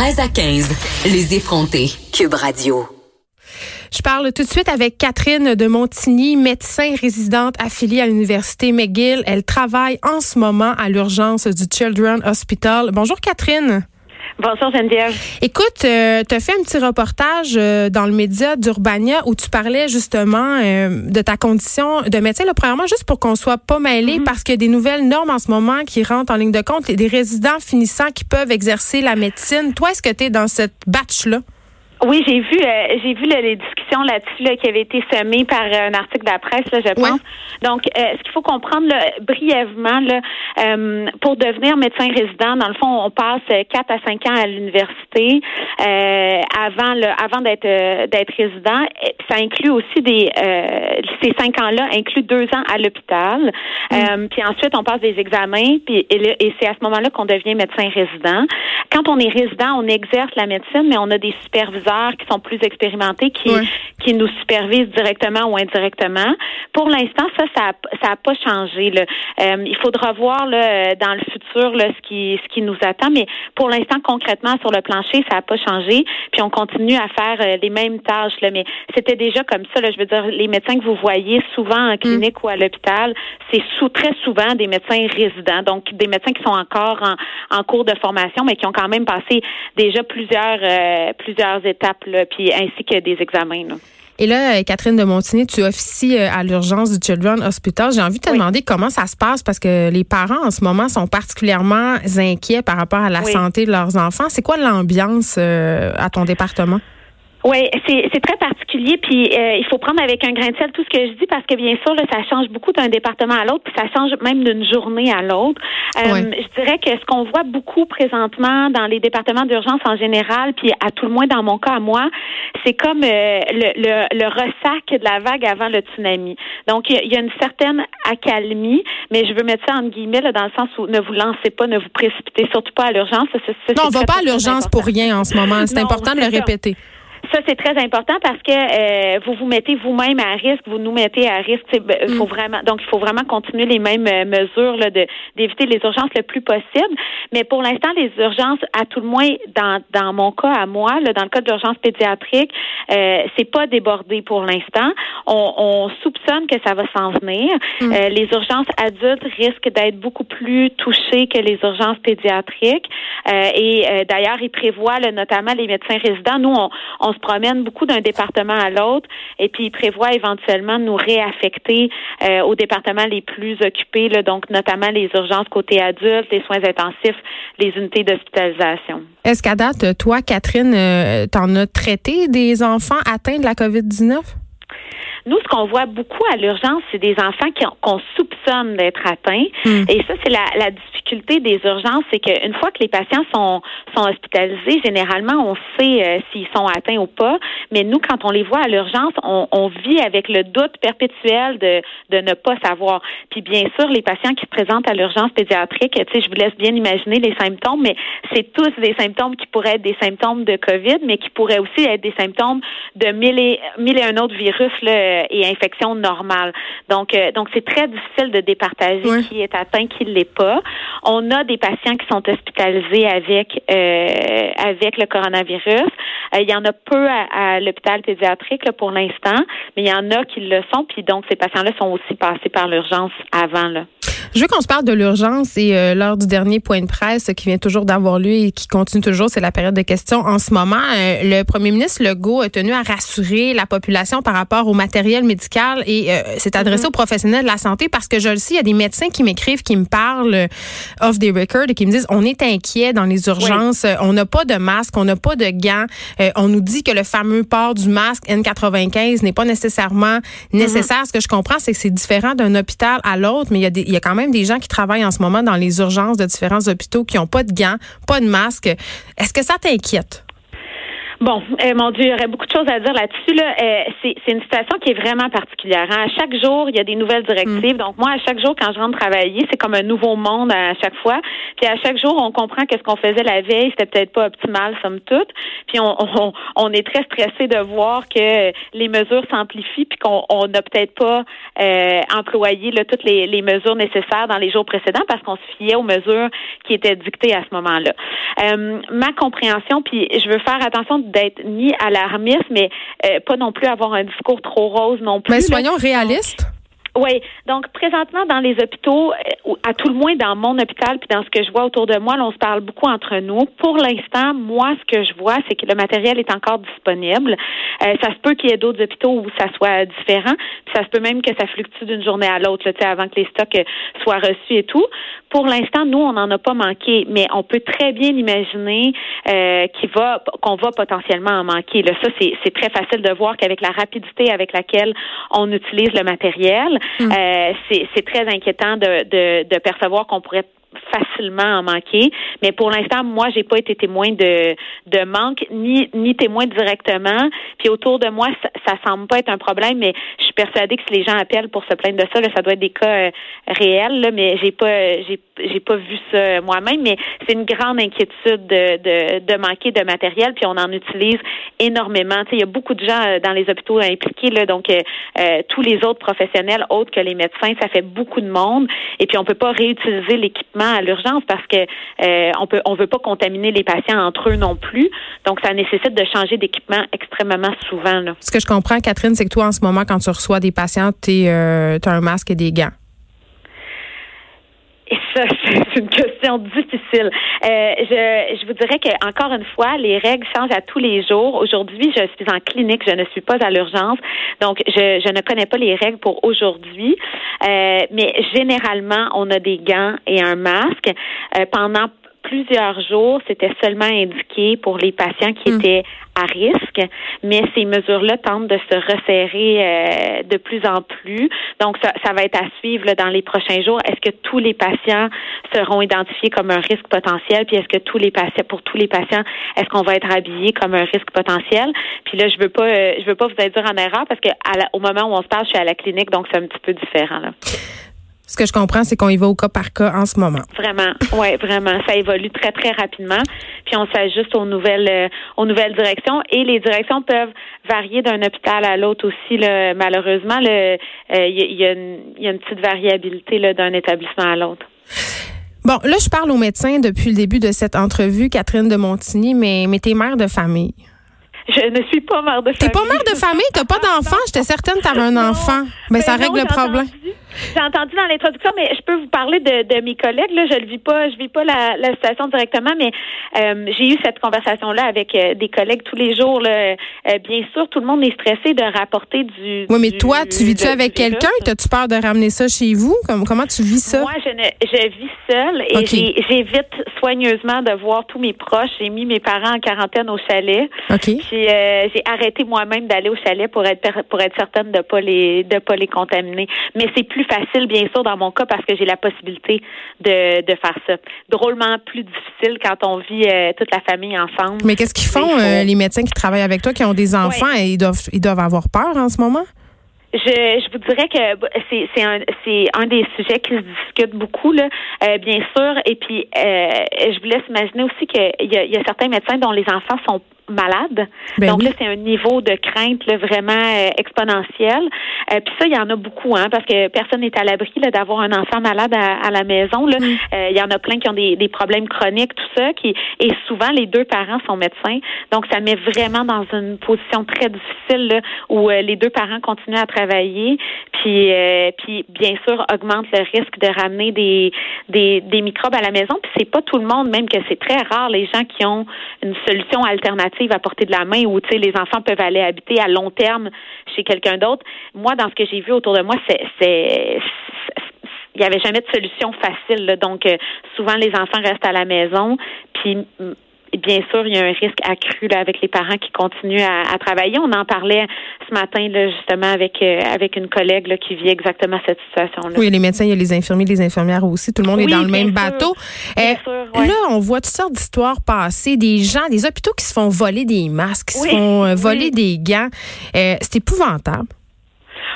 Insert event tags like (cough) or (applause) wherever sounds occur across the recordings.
13 à 15, les effrontés. Cube Radio. Je parle tout de suite avec Catherine de Montigny, médecin résidente affiliée à l'Université McGill. Elle travaille en ce moment à l'urgence du Children's Hospital. Bonjour Catherine. Bonjour Geneviève. Écoute, euh, tu as fait un petit reportage euh, dans le média d'Urbania où tu parlais justement euh, de ta condition de médecin. Là, premièrement, juste pour qu'on soit pas mêlé, Mhm. parce qu'il y a des nouvelles normes en ce moment qui rentrent en ligne de compte, des résidents finissants qui peuvent exercer la médecine. Toi, est-ce que tu es dans cette batch-là? Oui, j'ai vu, euh, j'ai vu là, les discussions là-dessus là, qui avaient été semées par euh, un article de la presse, là, je pense. Donc, euh, ce qu'il faut comprendre là, brièvement, là, euh, pour devenir médecin résident, dans le fond, on passe euh, 4 à 5 ans à l'université euh, avant le, avant d'être d'être résident. Ça inclut aussi des euh, ces cinq ans-là inclut deux ans à l'hôpital. Euh, puis ensuite, on passe des examens, puis et, là- et c'est à ce moment-là qu'on devient médecin résident. Quand on est résident, on exerce la médecine, mais on a des superviseurs qui sont plus expérimentés, qui qui nous supervisent directement ou indirectement. Pour l'instant, ça, ça a, ça a pas changé. Là. Euh, il faudra voir là, euh, dans le futur là, ce qui ce qui nous attend, mais pour l'instant, concrètement, sur le plancher, ça a pas changé. Puis on continue à faire euh, les mêmes tâches. Là, mais c'était déjà comme ça. Là, je veux dire, les médecins que vous voyez souvent en clinique ou à l'hôpital, c'est sous très souvent des médecins résidents, donc des médecins qui sont encore en, en cours de formation, mais qui ont quand même passé déjà plusieurs euh, plusieurs étapes, là, puis ainsi que des examens. Là. Et là, euh, Catherine de Montigny, tu officies euh, à l'urgence du Children's Hospital. J'ai envie de te Oui. demander comment ça se passe parce que les parents en ce moment sont particulièrement inquiets par rapport à la Oui. santé de leurs enfants. C'est quoi l'ambiance euh, à ton département? Oui, c'est très particulier, puis euh, il faut prendre avec un grain de sel tout ce que je dis parce que bien sûr, là, ça change beaucoup d'un département à l'autre, puis ça change même d'une journée à l'autre. Euh. Je dirais que ce qu'on voit beaucoup présentement dans les départements d'urgence en général, puis à tout le moins dans mon cas à moi, c'est comme euh, le, le, le ressac de la vague avant le tsunami. Donc il y, a- une certaine accalmie, mais je veux mettre ça en guillemets là, dans le sens où ne vous lancez pas, ne vous précipitez surtout pas à l'urgence. Non, on c'est va pas à l'urgence pour rien en ce moment. C'est important de le ça. Ça, c'est très important parce que euh, vous vous mettez vous-même à risque, vous nous mettez à risque. Ben, Mm. faut vraiment, donc, il faut vraiment continuer les mêmes euh, mesures là, de, d'éviter les urgences le plus possible. Mais pour l'instant, les urgences, à tout le moins dans, dans mon cas à moi, là, dans le cas de l'urgence pédiatrique, euh, c'est pas débordé pour l'instant. On, on soupçonne que ça va s'en venir. Mm. Euh, les urgences adultes risquent d'être beaucoup plus touchées que les urgences pédiatriques. Euh, et euh, d'ailleurs, ils prévoient là, notamment les médecins résidents. Nous, on, on se promène beaucoup d'un département à l'autre et puis ils prévoient éventuellement de nous réaffecter euh, aux départements les plus occupés, là, donc notamment les urgences côté adultes, les soins intensifs, les unités d'hospitalisation. Est-ce qu'à date, toi, Catherine, euh, t'en as traité des enfants atteints de la COVID-19? Nous, ce qu'on voit beaucoup à l'urgence, c'est des enfants qui ont- qu'on soupçonne d'être atteints. Hmm. Et ça, c'est la, la difficulté des urgences, c'est qu'une fois que les patients sont, sont hospitalisés, généralement, on sait euh, s'ils sont atteints ou pas. Mais nous, quand on les voit à l'urgence, on, on vit avec le doute perpétuel de, de ne pas savoir. Puis bien sûr, les patients qui se présentent à l'urgence pédiatrique, tu sais, je vous laisse bien imaginer les symptômes, mais c'est tous des symptômes qui pourraient être des symptômes de COVID, mais qui pourraient aussi être des symptômes de mille et, mille et un autres virus là, et infections normales. Donc, euh, donc c'est très difficile de départager qui est atteint, qui ne l'est pas. On a des patients qui sont hospitalisés avec euh, avec le coronavirus. Euh, il y en a peu à, à l'hôpital pédiatrique là, pour l'instant, mais il y en a qui le sont. Puis donc, ces patients-là sont aussi passés par l'urgence avant. Là. Je veux qu'on se parle de l'urgence et euh, lors du dernier point de presse qui vient toujours d'avoir lieu et qui continue toujours, c'est la période de questions en ce moment. euh, le premier ministre Legault a tenu à rassurer la population par rapport au matériel médical et euh, s'est adressé aux professionnels de la santé parce que je le sais, il y a des médecins qui m'écrivent, qui me parlent euh, off the record et qui me disent on est inquiet dans les urgences, euh, on n'a pas de masque, on n'a pas de gants, euh, on nous dit que le fameux port du masque N95 n'est pas nécessairement nécessaire. Ce que je comprends, c'est que c'est différent d'un hôpital à l'autre, mais il y a des, il y a quand même même des gens qui travaillent en ce moment dans les urgences de différents hôpitaux qui n'ont pas de gants, pas de masque. Est-ce que ça t'inquiète? Bon, euh, mon Dieu, il y aurait beaucoup de choses à dire là-dessus. Là. Euh, c'est, c'est une situation qui est vraiment particulière. Hein. À chaque jour, il y a des nouvelles directives. Mm. Donc, moi, à chaque jour, quand je rentre travailler, c'est comme un nouveau monde à chaque fois. Puis à chaque jour, on comprend que ce qu'on faisait la veille, c'était peut-être pas optimal, somme toute. Puis on, (laughs) on, on est très stressé de voir que les mesures s'amplifient puis qu'on n'a peut-être pas euh, employé là, toutes les, les mesures nécessaires dans les jours précédents parce qu'on se fiait aux mesures qui étaient dictées à ce moment-là. Euh, ma compréhension, puis je veux faire attention d'être ni alarmiste, mais euh, pas non plus avoir un discours trop rose non plus. Mais soyons réalistes. Oui, donc présentement dans les hôpitaux, euh, à tout le moins dans mon hôpital puis dans ce que je vois autour de moi, là, on se parle beaucoup entre nous. Pour l'instant, moi, ce que je vois, c'est que le matériel est encore disponible. Euh, ça se peut qu'il y ait d'autres hôpitaux où ça soit différent, puis ça se peut même que ça fluctue d'une journée à l'autre, avant que les stocks euh, soient reçus et tout. Pour l'instant, nous, on n'en a pas manqué, mais on peut très bien imaginer euh, qu'il va, qu'on va potentiellement en manquer. Là, ça, c'est très facile de voir qu'avec la rapidité avec laquelle on utilise le matériel, Mm. Euh, c'est très inquiétant de, de, de percevoir qu'on pourrait facilement en manquer. Mais pour l'instant, moi, j'ai pas été témoin de, de manque, ni, ni témoin directement. Puis autour de moi, ça, ça semble pas être un problème, mais je suis persuadée que si les gens appellent pour se plaindre de ça, là, ça doit être des cas euh, réels. Là, mais j'ai pas j'ai, j'ai pas vu ça moi-même. Mais c'est une grande inquiétude de, de, de manquer de matériel, puis on en utilise énormément. il y a beaucoup de gens euh, dans les hôpitaux impliqués, là, donc euh, tous les autres professionnels autres que les médecins, ça fait beaucoup de monde. Et puis on peut pas réutiliser l'équipement à l'urgence parce que euh, on peut on veut pas contaminer les patients entre eux non plus. Donc ça nécessite de changer d'équipement extrêmement souvent. Là. Ce que je comprends, Catherine, c'est que toi en ce moment, quand tu reçois des patients, tu euh, as un masque et des gants. Et ça, (laughs) c'est une question difficile. Euh, je, je vous dirais que encore une fois, les règles changent à tous les jours. Aujourd'hui, je suis en clinique, je ne suis pas à l'urgence, donc je, je ne connais pas les règles pour aujourd'hui. Euh, mais généralement, on a des gants et un masque. Euh, pendant plusieurs jours, c'était seulement indiqué pour les patients qui hmm. étaient à risque, mais ces mesures-là tentent de se resserrer euh, de plus en plus. Donc, ça, ça va être à suivre dans les prochains jours. Est-ce que tous les patients seront identifiés comme un risque potentiel? Puis est-ce que tous les patients, pour tous les patients, est-ce qu'on va être habillé comme un risque potentiel? Puis là, je veux pas, euh, je veux pas vous dire en erreur parce que au moment où on se parle, je suis à la clinique, donc c'est un petit peu différent. Là. Ce que je comprends, c'est qu'on y va au cas par cas en ce moment. Vraiment, oui, vraiment. Ça évolue très, très rapidement. Puis on s'ajuste aux nouvelles, euh, aux nouvelles directions. Et les directions peuvent varier d'un hôpital à l'autre aussi. Là, malheureusement, il euh, y, y, a une petite variabilité d'un établissement à l'autre. Bon, là, je parle aux médecins depuis le début de cette entrevue, Catherine de Montigny, mais, mais t'es mère de famille. Je ne suis pas mère de famille. T'es pas mère de famille? T'as pas (laughs) d'enfant? J'étais certaine que t'avais un enfant. Mais ben, ça règle le problème. J'ai entendu dans l'introduction, mais je peux vous parler de, de mes collègues. Là, je ne vis pas, je vis pas la, la situation directement, mais euh, j'ai eu cette conversation-là avec euh, des collègues tous les jours. Là. Euh, bien sûr, tout le monde est stressé de rapporter du. Oui, mais toi, tu vis-tu avec quelqu'un? T'as-tu peur de ramener ça chez vous? Comment, comment tu vis ça? Moi, je, ne, je vis seule et j'évite soigneusement de voir tous mes proches. J'ai mis mes parents en quarantaine au chalet. OK. J'ai arrêté moi-même d'aller au chalet pour être pour être certaine de pas les de pas les contaminer. Mais c'est plus facile, bien sûr, dans mon cas, parce que j'ai la possibilité de, de faire ça. Drôlement plus difficile quand on vit euh, toute la famille ensemble. Mais qu'est-ce qu'ils font, euh, les médecins qui travaillent avec toi, qui ont des enfants, et ils doivent, ils doivent avoir peur en ce moment? Je, je vous dirais que bah, c'est c'est un c'est un des sujets qui se discute beaucoup là, euh, bien sûr. Et puis je vous laisse imaginer aussi qu'il y a, il y a certains médecins dont les enfants sont malades. Ben Donc là, c'est un niveau de crainte là, vraiment euh, exponentiel. Euh, Puis ça, il y en a beaucoup, hein, parce que personne n'est à l'abri d'avoir un enfant malade à, la maison. Là. Euh, il y en a plein qui ont des, des, problèmes chroniques, tout ça, qui et souvent les deux parents sont médecins. Donc ça met vraiment dans une position très difficile là, où les deux parents continuent à travailler. Puis puis bien sûr augmente le risque de ramener des des, des microbes à la maison. Puis c'est pas tout le monde, même que c'est très rare les gens qui ont une solution alternative à porter de la main où les enfants peuvent aller habiter à long terme chez quelqu'un d'autre. Moi, dans ce que j'ai vu autour de moi, c'est il n'y avait jamais de solution facile. Donc, euh, souvent, les enfants restent à la maison. Puis, bien sûr, il y a un risque accru là, avec les parents qui continuent à, travailler. On en parlait ce matin là, justement avec euh, avec une collègue là, qui vit exactement cette situation-là. Oui, les médecins, il y a les infirmiers, les infirmières aussi. Tout le monde est dans le même bateau. Euh, là, on voit toutes sortes d'histoires passer, des gens, des hôpitaux qui se font voler des masques, qui se font euh, voler des gants. c'est épouvantable.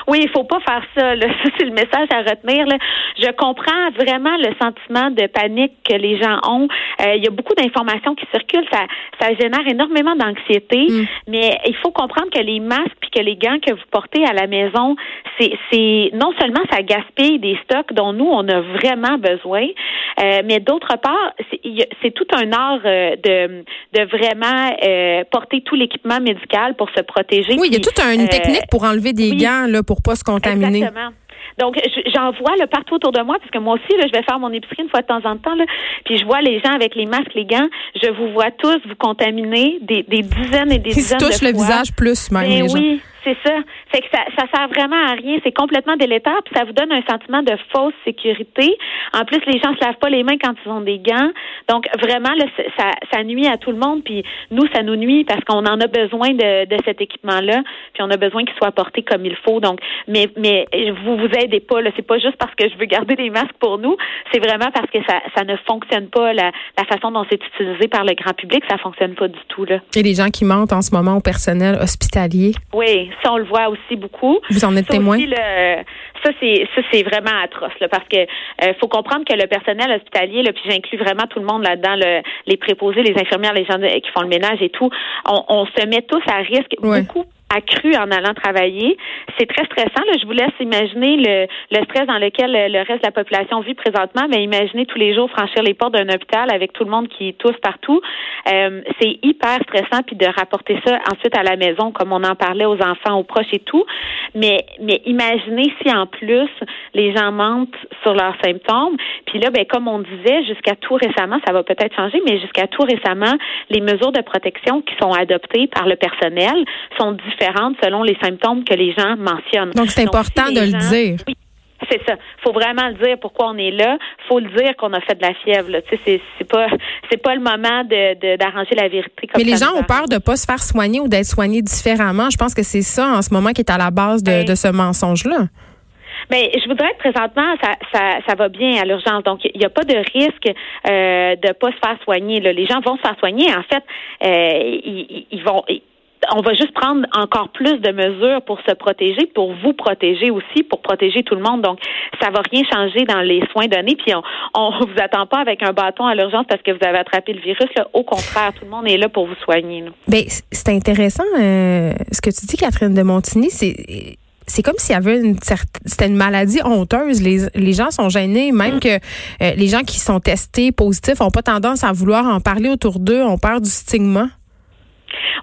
Oui, il faut pas faire ça. Là. (laughs) Ça, c'est le message à retenir. Là. Je comprends vraiment le sentiment de panique que les gens ont. Euh, il y a beaucoup d'informations qui circulent. Ça, ça génère énormément d'anxiété. Mm. Mais il faut comprendre que les masques puis que les gants que vous portez à la maison, c'est, c'est non seulement ça gaspille des stocks dont nous on a vraiment besoin, euh, mais d'autre part, c'est, c'est tout un art euh, de, de vraiment porter tout l'équipement médical pour se protéger. Oui, il y a toute une technique pour enlever des gants là pour pas se contaminer. Exactement. Donc, j'en vois là, partout autour de moi, parce que moi aussi, là, je vais faire mon épicerie une fois de temps en temps, là, puis je vois les gens avec les masques, les gants, je vous vois tous vous contaminer des, des dizaines et des Ils dizaines se touchent le visage plus même. Ben oui, c'est ça. Fait que ça, ça sert vraiment à rien. C'est complètement délétère, puis ça vous donne un sentiment de fausse sécurité. En plus, les gens se lavent pas les mains quand ils ont des gants. Donc, vraiment, là, ça, ça nuit à tout le monde. Puis nous, ça nous nuit parce qu'on en a besoin de, de cet équipement-là. Puis on a besoin qu'il soit porté comme il faut. Donc, mais, mais vous vous aidez pas. Là. C'est pas juste parce que je veux garder des masques pour nous. C'est vraiment parce que ça, ça ne fonctionne pas. La, la façon dont c'est utilisé par le grand public, ça fonctionne pas du tout. Là. Et les gens qui mentent en ce moment au personnel hospitalier? Oui, ça, on le voit aussi beaucoup. Vous en êtes témoin? ça, c'est ça, c'est vraiment atroce, là, parce que euh, faut comprendre que le personnel hospitalier, là, puis j'inclus vraiment tout le monde là-dedans, les préposés, les infirmières, les gens qui font le ménage et tout, on, se met tous à risque beaucoup accru en allant travailler. C'est très stressant. Je vous laisse imaginer le, le stress dans lequel le reste de la population vit présentement, mais imaginez tous les jours franchir les portes d'un hôpital avec tout le monde qui tousse partout. Euh, c'est hyper stressant, puis de rapporter ça ensuite à la maison, comme on en parlait aux enfants, aux proches et tout. Mais, mais imaginez si en plus les gens mentent sur leurs symptômes. Puis là, ben, comme on disait, jusqu'à tout récemment, ça va peut-être changer, mais jusqu'à tout récemment, les mesures de protection qui sont adoptées par le personnel sont différentes selon les symptômes que les gens mentionnent. Donc, c'est important de le dire. Oui. C'est ça. Faut vraiment le dire pourquoi on est là. Faut le dire qu'on a fait de la fièvre. Tu sais, c'est pas (laughs) c'est pas le moment de d'arranger la vérité. Comme Mais les gens ont peur de pas se faire soigner ou d'être soignés différemment. Je pense que c'est ça en ce moment qui est à la base de, ben, ce mensonge-là. Mais ben, je voudrais que présentement, ça, ça, ça va bien à l'urgence. Donc, il n'y a pas de risque euh, de pas se faire soigner. Les gens vont se faire soigner. En fait, euh, ils, ils, vont on va juste prendre encore plus de mesures pour se protéger, pour vous protéger aussi, pour protéger tout le monde. Donc, ça va rien changer dans les soins donnés. Puis, on, ne (laughs) vous attend pas avec un bâton à l'urgence parce que vous avez attrapé le virus. Au contraire, tout le monde est là pour vous soigner. Ben, c'est intéressant euh, ce que tu dis, Catherine de Montigny. C'est c'est comme s'il y avait une c'était une maladie honteuse. Les, les gens sont gênés, même que euh, les gens qui sont testés positifs ont pas tendance à vouloir en parler autour d'eux, ont peur du stigma.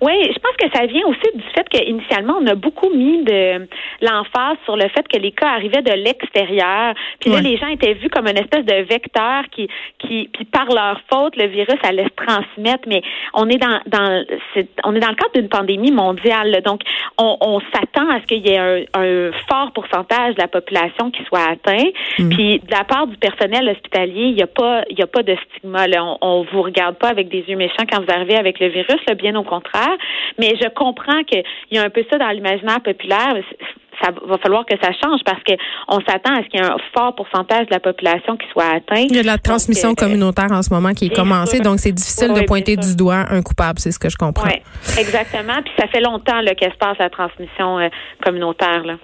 Oui, je pense que ça vient aussi du fait qu'initialement, on a beaucoup mis de l'emphase sur le fait que les cas arrivaient de l'extérieur. Puis là, les gens étaient vus comme une espèce de vecteur qui, qui, puis par leur faute, le virus allait se transmettre. Mais on est dans, dans on est dans le cadre d'une pandémie mondiale. Donc, on, on s'attend à ce qu'il y ait un, un, fort pourcentage de la population qui soit atteint. Mm. Puis de la part du personnel hospitalier, il n'y a pas, il y a pas de stigma. Là. On, on vous regarde pas avec des yeux méchants quand vous arrivez avec le virus. Là, bien au contraire. Mais je comprends qu'il y a un peu ça dans l'imaginaire populaire ça va falloir que ça change parce qu'on s'attend à ce qu'il y ait un fort pourcentage de la population qui soit atteint. Il y a de la transmission euh, communautaire en ce moment qui est commencée, donc c'est difficile de pointer du doigt un coupable, c'est ce que je comprends. Oui, exactement. Puis ça fait longtemps qu'elle se passe la transmission euh, communautaire. Là.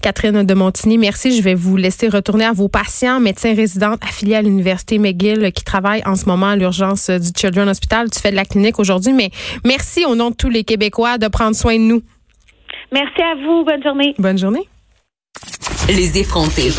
Catherine de Montigny, merci. Je vais vous laisser retourner à vos patients, médecins résidents affiliés à l'Université McGill qui travaillent en ce moment à l'urgence du Children's Hospital. Tu fais de la clinique aujourd'hui, mais merci au nom de tous les Québécois de prendre soin de nous. Merci à vous. Bonne journée. Bonne journée. Les effrontés.